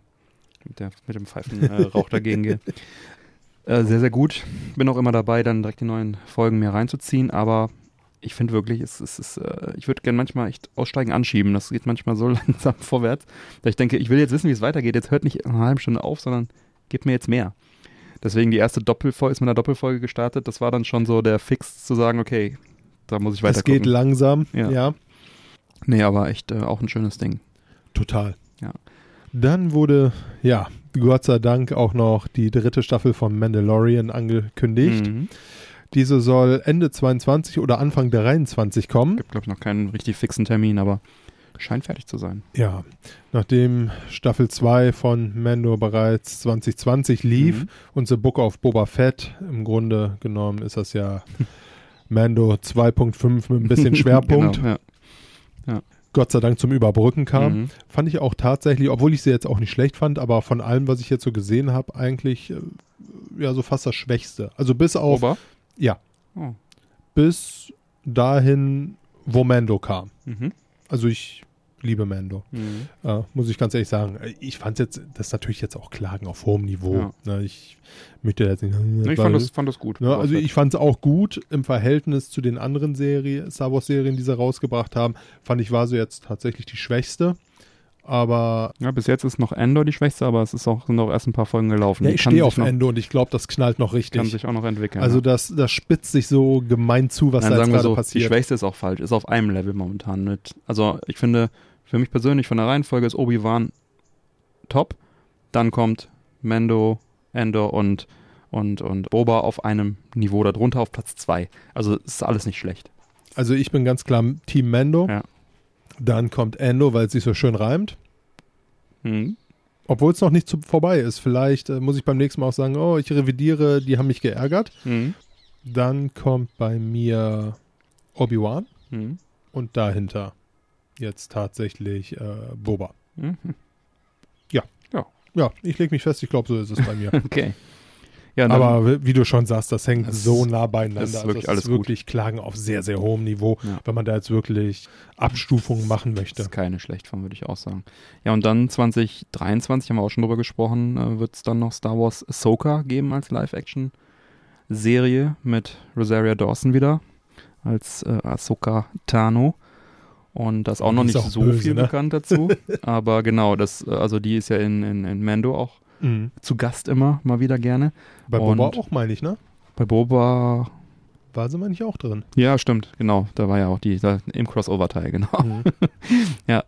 mit, der, mit dem Pfeifenrauch äh, dagegen gehe. Äh, sehr, sehr gut. Bin auch immer dabei, dann direkt die neuen Folgen mir reinzuziehen. Aber ich finde wirklich, es, es ist, äh, ich würde gerne manchmal echt aussteigen, anschieben. Das geht manchmal so langsam vorwärts, dass ich denke, ich will jetzt wissen, wie es weitergeht. Jetzt hört nicht in einer halben Stunde auf, sondern gebt mir jetzt mehr. Deswegen die erste Doppelfolge ist mit einer Doppelfolge gestartet. Das war dann schon so der Fix zu sagen, okay, da muss ich weiter Es geht langsam, Ja. ja. Nee, aber echt äh, auch ein schönes Ding. Total. Ja. Dann wurde, ja, Gott sei Dank auch noch die dritte Staffel von Mandalorian angekündigt. Mhm. Diese soll Ende 22 oder Anfang 23 kommen. Gibt, glaube ich, noch keinen richtig fixen Termin, aber scheint fertig zu sein. Ja, nachdem Staffel 2 von Mando bereits 2020 lief Mhm. und The Book of Boba Fett, im Grunde genommen ist das ja Mando 2.5 mit ein bisschen Schwerpunkt, genau, ja. Gott sei Dank zum Überbrücken kam. Mhm. Fand ich auch tatsächlich, obwohl ich sie jetzt auch nicht schlecht fand, aber von allem, was ich jetzt so gesehen habe, eigentlich äh, ja so fast das Schwächste. Also bis auf, Ober? Ja, Oh. bis dahin, wo Mando kam. Mhm. Also ich liebe Mando. Mhm. Äh, muss ich ganz ehrlich sagen. Ich fand jetzt, das ist natürlich jetzt auch Klagen auf hohem Niveau. Ne, ich möchte jetzt nicht. Nee, ich fand das, fand das gut. ne, also ich fand es auch gut im Verhältnis zu den anderen Serien, Star Wars Serien, die sie rausgebracht haben. Fand ich war so jetzt tatsächlich die schwächste. Aber ja, bis jetzt ist noch Endor die schwächste, aber es ist auch, sind auch erst ein paar Folgen gelaufen. ja, Die ich kann stehe auf noch, Ende und ich glaube, das knallt noch Kann richtig. sich auch noch entwickeln. Also ja. das, das spitzt sich so gemein zu, was Nein, da jetzt sagen wir gerade so, die passiert. schwächste ist auch falsch, ist auf einem Level momentan mit. Also ich finde, für mich persönlich von der Reihenfolge ist Obi-Wan top. Dann kommt Mando, Endor und, und, und Boba auf einem Niveau darunter auf Platz zwei. Also ist alles nicht schlecht. Also ich bin ganz klar Team Mando. Ja. Dann kommt Endo, weil es sich so schön reimt. Mhm. Obwohl es noch nicht zu, vorbei ist. Vielleicht äh, muss ich beim nächsten Mal auch sagen, oh, ich revidiere, die haben mich geärgert. Mhm. Dann kommt bei mir Obi-Wan Mhm. und dahinter jetzt tatsächlich äh, Boba. Mhm. Ja, ich lege mich fest, ich glaube, so ist es bei mir. Okay. Ja, Aber wie- du schon sagst, das hängt Das so nah beieinander. das ist Also wirklich das alles ist wirklich Klagen auf sehr, sehr hohem Niveau, Ja. wenn man da jetzt wirklich Abstufungen machen möchte. Das ist keine schlecht von, würde ich auch sagen. Ja, und dann 2023, haben wir auch schon drüber gesprochen, äh, wird es dann noch Star Wars Ahsoka geben als Live-Action-Serie mit Rosaria Dawson wieder als äh, Ahsoka Tano. Und da ist auch noch nicht auch so böse, viel ne? bekannt dazu. Aber genau, das, äh, also die ist ja in, in, in Mando auch Mhm. zu Gast immer, mal wieder gerne. Bei Boba Und- auch, meine ich, ne? Bei Boba, War sie, meine ich, auch drin. ja, stimmt, genau. Da war ja auch die, da, im Crossover-Teil, genau. Mhm.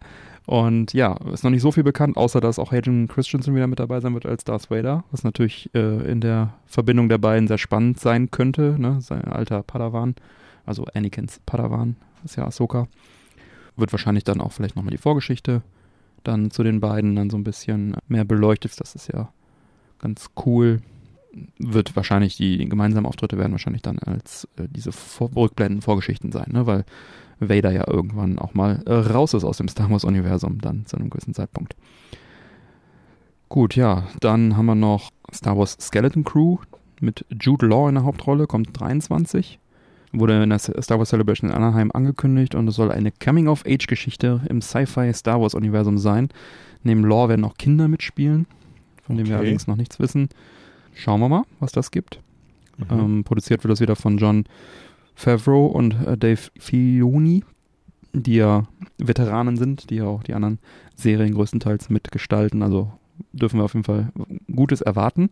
Und ja, ist noch nicht so viel bekannt, außer dass auch Hayden Christensen wieder mit dabei sein wird als Darth Vader, was natürlich äh, in der Verbindung der beiden sehr spannend sein könnte. Ne? Sein alter Padawan, also Anakins Padawan, ist ja Ahsoka. Wird wahrscheinlich dann auch vielleicht nochmal die Vorgeschichte dann zu den beiden dann so ein bisschen mehr beleuchtet. Das ist ja ganz cool. Wird wahrscheinlich, die, die gemeinsamen Auftritte werden wahrscheinlich dann als äh, diese Vor Rückblenden, Vorgeschichten sein, ne? weil Vader ja irgendwann auch mal äh, raus ist aus dem Star Wars-Universum, dann zu einem gewissen Zeitpunkt. Gut, ja, dann haben wir noch Star Wars Skeleton Crew mit Jude Law in der Hauptrolle, kommt 23. Wurde in der Star Wars Celebration in Anaheim angekündigt und es soll eine Coming-of-Age-Geschichte im Sci-Fi-Star Wars-Universum sein. Neben Law werden auch Kinder mitspielen, von denen wir Okay. allerdings noch nichts wissen. Schauen wir mal, was das gibt. Mhm. Ähm, produziert wird das wieder von John Favreau und äh, Dave Filoni, die ja Veteranen sind, die ja auch die anderen Serien größtenteils mitgestalten. Also dürfen wir auf jeden Fall Gutes erwarten.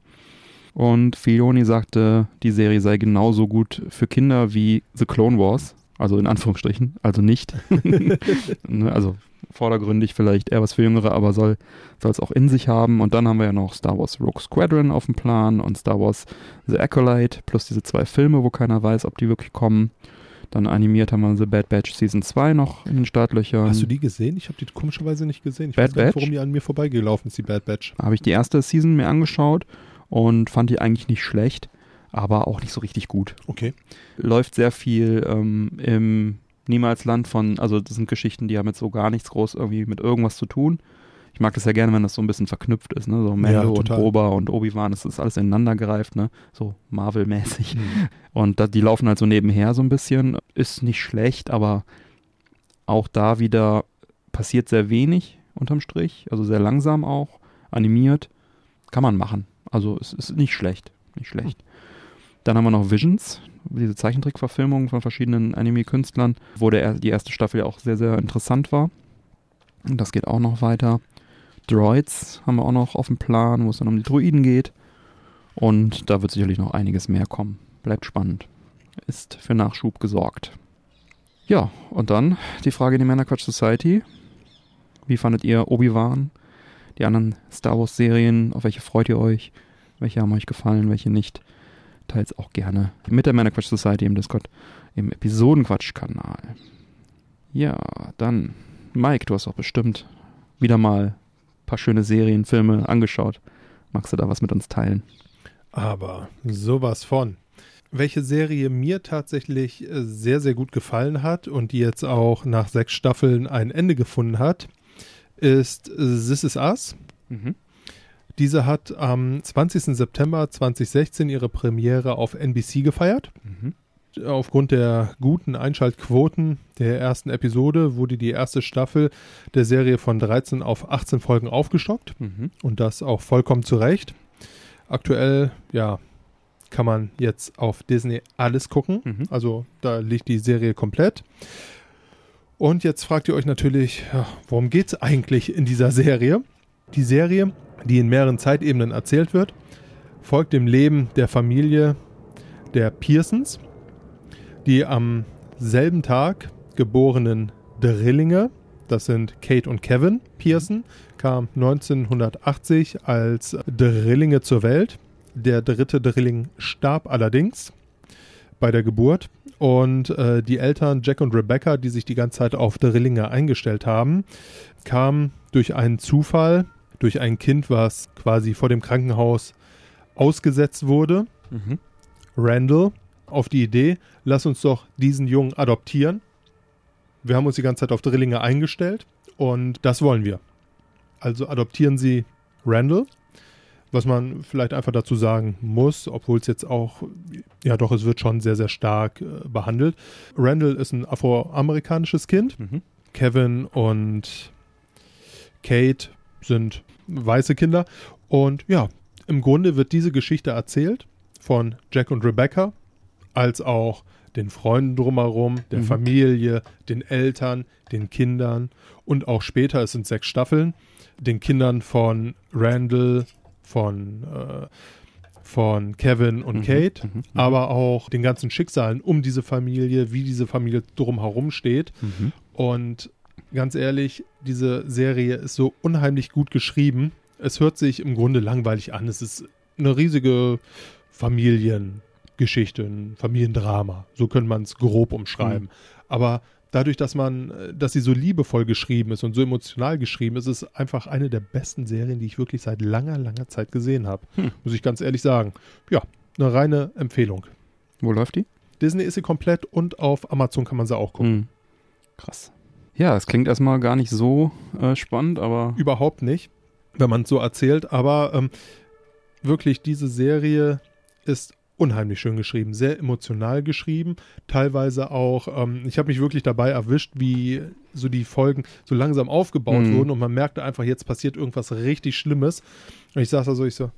Und Filoni sagte, die Serie sei genauso gut für Kinder wie The Clone Wars. Also in Anführungsstrichen, also nicht. Ne, also vordergründig vielleicht eher was für Jüngere, aber soll es auch in sich haben. Und dann haben wir ja noch Star Wars Rogue Squadron auf dem Plan und Star Wars The Acolyte plus diese zwei Filme, wo keiner weiß, ob die wirklich kommen. Dann animiert haben wir The Bad Batch Season 2 noch in den Startlöchern. Hast du die gesehen? Ich habe die komischerweise nicht gesehen. Ich Bad weiß gar nicht, warum die an mir vorbeigelaufen ist, die Bad Batch. Habe ich die erste Season mir angeschaut und fand die eigentlich nicht schlecht, aber auch nicht so richtig gut. Okay. Läuft sehr viel ähm, im Niemalsland von, also das sind Geschichten, die haben jetzt so gar nichts groß irgendwie mit irgendwas zu tun. Ich mag das ja gerne, wenn das so ein bisschen verknüpft ist, ne? So Mando und total. Boba und Obi-Wan, das ist alles ineinander gereift, ne? So Marvel-mäßig. Mhm. Und da, die laufen halt so nebenher so ein bisschen. Ist nicht schlecht, aber auch da wieder passiert sehr wenig unterm Strich. Also sehr langsam auch, animiert. Kann man machen. Also es ist nicht schlecht. Nicht schlecht. Dann haben wir noch Visions, diese Zeichentrickverfilmung von verschiedenen Anime-Künstlern, wo der, die erste Staffel ja auch sehr, sehr interessant war. Und das geht auch noch weiter. Droids haben wir auch noch auf dem Plan, wo es dann um die Droiden geht. Und da wird sicherlich noch einiges mehr kommen. Bleibt spannend. Ist für Nachschub gesorgt. Ja, und dann die Frage in die Männerquatsch Society. Wie fandet ihr Obi-Wan? Die anderen Star Wars-Serien, auf welche freut ihr euch? Welche haben euch gefallen, welche nicht? Teils auch gerne mit der Männerquatsch Society im Discord im Episodenquatsch-Kanal. Ja, dann, Mike, du hast auch bestimmt wieder mal ein paar schöne Serien, Filme angeschaut. Magst du da was mit uns teilen? Aber sowas von. Welche Serie mir tatsächlich äh, sehr, sehr gut gefallen hat und die jetzt auch nach sechs Staffeln ein Ende gefunden hat, ist This Is Us. Mhm. Diese hat am 20. September 2016 ihre Premiere auf NBC gefeiert. Mhm. Aufgrund der guten Einschaltquoten der ersten Episode wurde die erste Staffel der Serie von 13 auf 18 Folgen aufgestockt Mhm. und das auch vollkommen zu Recht. Aktuell, ja, kann man jetzt auf Disney alles gucken. Mhm. Also da liegt die Serie komplett. Und jetzt fragt ihr euch natürlich, worum geht es eigentlich in dieser Serie? Die Serie, die in mehreren Zeitebenen erzählt wird, folgt dem Leben der Familie der Pearsons, die am selben Tag geborenen Drillinge, das sind Kate und Kevin Pearson, kam 1980 als Drillinge zur Welt. Der dritte Drilling starb allerdings bei der Geburt. Und äh, die Eltern Jack und Rebecca, die sich die ganze Zeit auf Drillinge eingestellt haben, kamen durch einen Zufall, durch ein Kind, was quasi vor dem Krankenhaus ausgesetzt wurde, Mhm. Randall, auf die Idee, lass uns doch diesen Jungen adoptieren. Wir haben uns die ganze Zeit auf Drillinge eingestellt und das wollen wir. Also adoptieren sie Randall, was man vielleicht einfach dazu sagen muss, obwohl es jetzt auch, ja doch, es wird schon sehr, sehr stark äh, behandelt. Randall ist ein afroamerikanisches Kind. Mhm. Kevin und Kate sind weiße Kinder. Und ja, im Grunde wird diese Geschichte erzählt von Jack und Rebecca, als auch den Freunden drumherum, der Mhm. Familie, den Eltern, den Kindern und auch später, es sind sechs Staffeln, den Kindern von Randall, von, äh, von Kevin und Mhm. Kate, Mhm. Mhm. aber auch den ganzen Schicksalen um diese Familie, wie diese Familie drumherum steht. Mhm. Und ganz ehrlich, diese Serie ist so unheimlich gut geschrieben. Es hört sich im Grunde langweilig an. Es ist eine riesige Familiengeschichte, ein Familiendrama. So könnte man es grob umschreiben. Aber dadurch, dass man, äh, dass sie so liebevoll geschrieben ist und so emotional geschrieben ist, ist es einfach eine der besten Serien, die ich wirklich seit langer, langer Zeit gesehen habe. Hm. Muss ich ganz ehrlich sagen. Ja, eine reine Empfehlung. Wo läuft die? Disney ist sie komplett und auf Amazon kann man sie auch gucken. Mhm. Krass. Ja, es klingt erstmal gar nicht so äh, spannend, aber Überhaupt nicht, wenn man es so erzählt. Aber ähm, wirklich, diese Serie ist unheimlich schön geschrieben, sehr emotional geschrieben. Teilweise auch, ähm, ich habe mich wirklich dabei erwischt, wie so die Folgen so langsam aufgebaut Mhm. wurden und man merkte einfach, jetzt passiert irgendwas richtig Schlimmes. Und ich saß da so, ich so,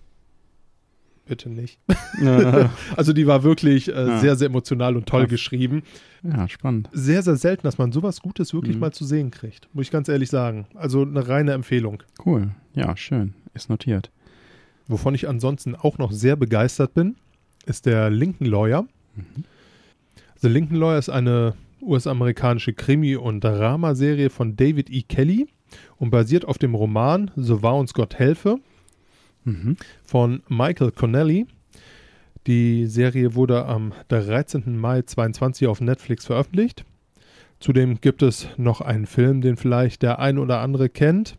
bitte nicht. äh, Also die war wirklich äh, Ja. sehr, sehr emotional und toll Ja. geschrieben. ja, spannend. Sehr, sehr selten, dass man sowas Gutes wirklich Mhm. mal zu sehen kriegt. Muss ich ganz ehrlich sagen. Also eine reine Empfehlung. Cool. Ja, schön. Ist notiert. Wovon ich ansonsten auch noch sehr begeistert bin, ist der Lincoln Lawyer. Mhm. The Lincoln Lawyer ist eine US-amerikanische Krimi- und Dramaserie von David E. Kelly und basiert auf dem Roman So wahr uns Gott helfe Mhm. von Michael Connelly. Die Serie wurde am 13. Mai 22 auf Netflix veröffentlicht. Zudem gibt es noch einen Film, den vielleicht der ein oder andere kennt,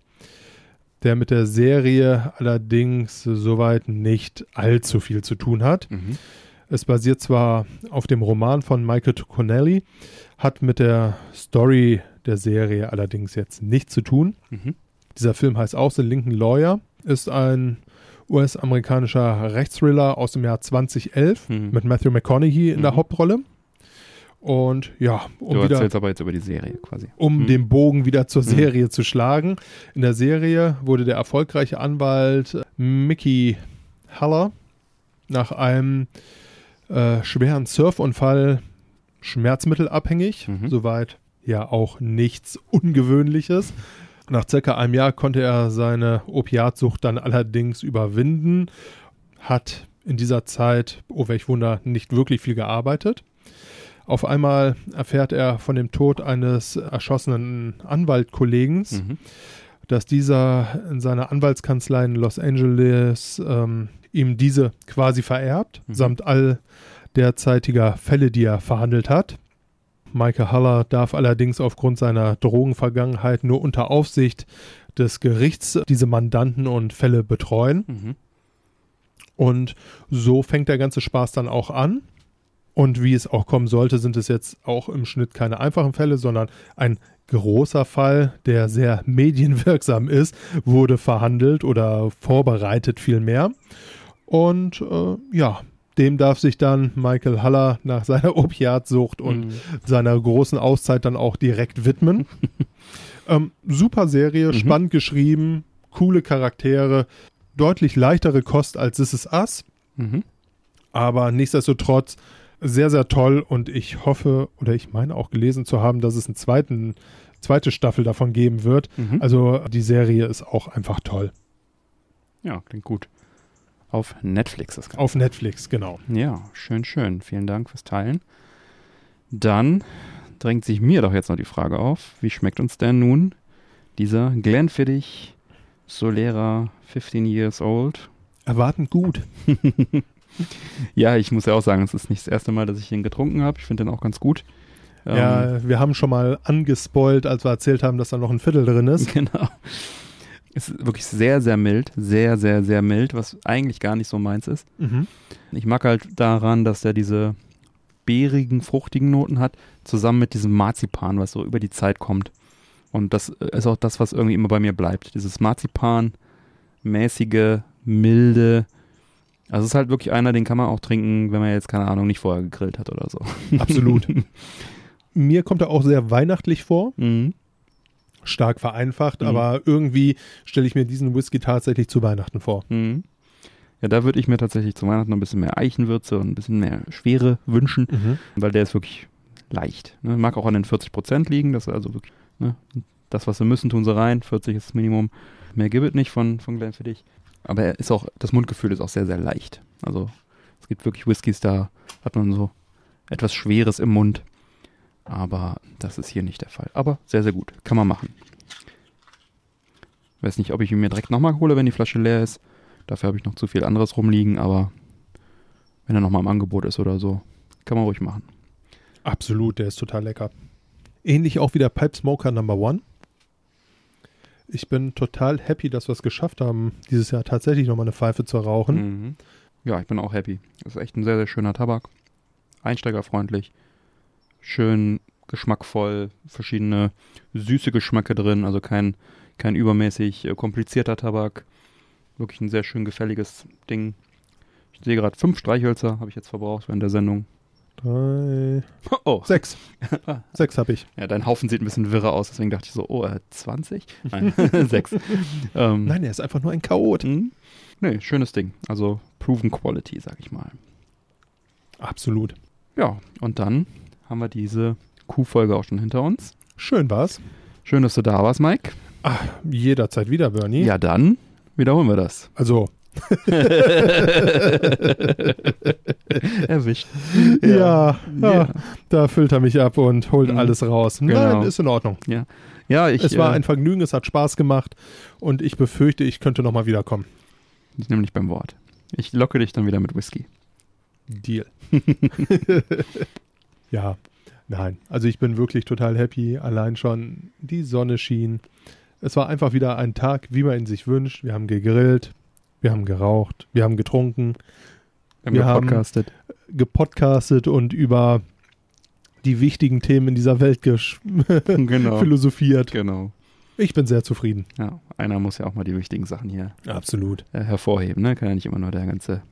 der mit der Serie allerdings soweit nicht allzu viel zu tun hat. Mhm. Es basiert zwar auf dem Roman von Michael Connelly, hat mit der Story der Serie allerdings jetzt nichts zu tun. Mhm. Dieser Film heißt auch The Lincoln Lawyer, ist ein US-amerikanischer Rechtsthriller aus dem Jahr 2011 Mhm. mit Matthew McConaughey in der Mhm. Hauptrolle. Und ja, um, Du wieder, erzählst aber jetzt über die Serie quasi. um Mhm. den Bogen wieder zur Mhm. Serie zu schlagen. In der Serie wurde der erfolgreiche Anwalt Mickey Haller nach einem äh, schweren Surfunfall schmerzmittelabhängig, Mhm. soweit ja auch nichts Ungewöhnliches. Nach circa einem Jahr konnte er seine Opiatsucht dann allerdings überwinden, hat in dieser Zeit, oh welch Wunder, nicht wirklich viel gearbeitet. Auf einmal erfährt er von dem Tod eines erschossenen Anwaltkollegens, Mhm. dass dieser in seiner Anwaltskanzlei in Los Angeles ähm, ihm diese quasi vererbt, Mhm. samt all derzeitiger Fälle, die er verhandelt hat. Michael Haller darf allerdings aufgrund seiner Drogenvergangenheit nur unter Aufsicht des Gerichts diese Mandanten und Fälle betreuen. Mhm. Und so fängt der ganze Spaß dann auch an. Und wie es auch kommen sollte, sind es jetzt auch im Schnitt keine einfachen Fälle, sondern ein großer Fall, der sehr medienwirksam ist, wurde verhandelt oder vorbereitet vielmehr. Und äh, ja, dem darf sich dann Michael Haller nach seiner Opiatsucht und Mhm. seiner großen Auszeit dann auch direkt widmen. ähm, super Serie, Mhm. spannend geschrieben, coole Charaktere, deutlich leichtere Kost als This Is Us, Mhm. aber nichtsdestotrotz sehr, sehr toll und ich hoffe oder ich meine auch gelesen zu haben, dass es eine zweiten, zweite Staffel davon geben wird. Mhm. Also die Serie ist auch einfach toll. ja, klingt gut. Auf Netflix das Ganze. Auf Netflix, genau. Ja, schön, schön. Vielen Dank fürs Teilen. Dann drängt sich mir doch jetzt noch die Frage auf, wie schmeckt uns denn nun dieser Glenfiddich Solera 15 Years Old? Erwartend gut. Ja, ich muss ja auch sagen, es ist nicht das erste Mal, dass ich ihn getrunken habe. Ich finde den auch ganz gut. Ähm, ja, wir haben schon mal angespoilt, als wir erzählt haben, dass da noch ein Viertel drin ist. Genau. Es ist wirklich sehr, sehr mild. Sehr, sehr, sehr mild, was eigentlich gar nicht so meins ist. Mhm. Ich mag halt daran, dass der diese beerigen, fruchtigen Noten hat, zusammen mit diesem Marzipan, was so über die Zeit kommt. Und das ist auch das, was irgendwie immer bei mir bleibt. Dieses Marzipan, mäßige, milde. Also es ist halt wirklich einer, den kann man auch trinken, wenn man jetzt, keine Ahnung, nicht vorher gegrillt hat oder so. Absolut. Mir kommt er auch sehr weihnachtlich vor, Mhm. stark vereinfacht, Mhm. aber irgendwie stelle ich mir diesen Whisky tatsächlich zu Weihnachten vor. Mhm. Ja, da würde ich mir tatsächlich zu Weihnachten ein bisschen mehr Eichenwürze und ein bisschen mehr Schwere wünschen, weil der ist wirklich leicht. Ne? Mag auch an den 40 Prozent liegen, das ist also wirklich ne? das, was sie müssen, tun sie rein. 40 ist das Minimum. Mehr gibt es nicht von, von Glenfiddich. Aber er ist auch, das Mundgefühl ist auch sehr, sehr leicht. Also es gibt wirklich Whiskys, da hat man so etwas Schweres im Mund. Aber das ist hier nicht der Fall. Aber sehr, sehr gut. Kann man machen. Weiß nicht, ob ich ihn mir direkt nochmal hole, wenn die Flasche leer ist. Dafür habe ich noch zu viel anderes rumliegen, aber wenn er nochmal im Angebot ist oder so, kann man ruhig machen. Absolut, der ist total lecker. Ähnlich auch wie der Pipe Smoker Number One. Ich bin total happy, dass wir es geschafft haben, dieses Jahr tatsächlich nochmal eine Pfeife zu rauchen. Mhm. Ja, ich bin auch happy. Das ist echt ein sehr, sehr schöner Tabak. Einsteigerfreundlich. Schön geschmackvoll. Verschiedene süße Geschmäcke drin. Also kein, kein übermäßig äh, komplizierter Tabak. Wirklich ein sehr schön gefälliges Ding. Ich sehe gerade fünf Streichhölzer habe ich jetzt verbraucht während der Sendung. Drei, Oh, sechs. sechs habe ich. ja, dein Haufen sieht ein bisschen wirrer aus, deswegen dachte ich so, oh, äh, 20? Nein, sechs. Ähm, Nein, er ist einfach nur ein Chaot. Mhm. Nee, schönes Ding. Also proven quality, sag ich mal. Absolut. Ja, und dann haben wir diese Q-Folge auch schon hinter uns. Schön war's. Schön, dass du da warst, Mike. Ach, jederzeit wieder, Bernie. Ja, dann wiederholen wir das. Also, Erwischt. ja, ja, Ja. da füllt er mich ab und holt Mhm. alles raus. Genau. Nein, ist in Ordnung. Ja, ich. es war äh, ein Vergnügen, es hat Spaß gemacht und ich befürchte, ich könnte nochmal wiederkommen. Ich nehme dich beim Wort. Ich locke dich dann wieder mit Whisky. Deal. ja, nein. Also ich bin wirklich total happy. Allein schon die Sonne schien. Es war einfach wieder ein Tag, wie man ihn sich wünscht. Wir haben gegrillt, wir haben geraucht, wir haben getrunken, Wir haben- gepodcastet. gepodcastet und über die wichtigen Themen in dieser Welt gesch- genau. philosophiert. Genau. Ich bin sehr zufrieden. Ja, einer muss ja auch mal die wichtigen Sachen hier Absolut. äh, hervorheben, ne? Kann ja nicht immer nur der ganze,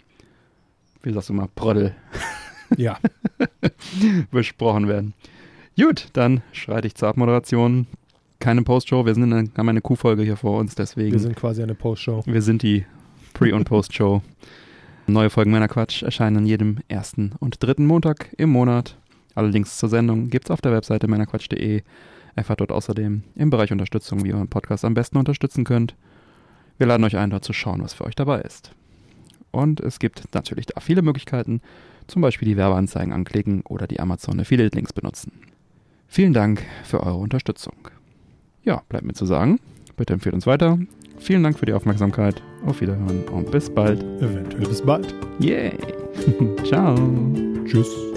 wie sagst du mal, Proddel Ja. besprochen werden. Gut, dann schreite ich zur Abmoderation. Keine Postshow, wir sind in eine, haben eine Q-Folge hier vor uns, deswegen Wir sind quasi eine Postshow. wir sind die Pre- und Post-Show. Neue Folgen Männerquatsch erscheinen an jedem ersten und dritten Montag im Monat. Alle Links zur Sendung gibt's auf der Webseite männerquatsch.de. Erfahrt dort außerdem im Bereich Unterstützung, wie ihr euren Podcast am besten unterstützen könnt. Wir laden euch ein, dort zu schauen, was für euch dabei ist. Und es gibt natürlich da viele Möglichkeiten, zum Beispiel die Werbeanzeigen anklicken oder die Amazon Affiliate Links benutzen. Vielen Dank für eure Unterstützung. Ja, bleibt mir zu sagen, bitte empfehlt uns weiter. Vielen Dank für die Aufmerksamkeit. Auf Wiederhören und bis bald. Eventuell bis bald. Yay! Ciao! Tschüss.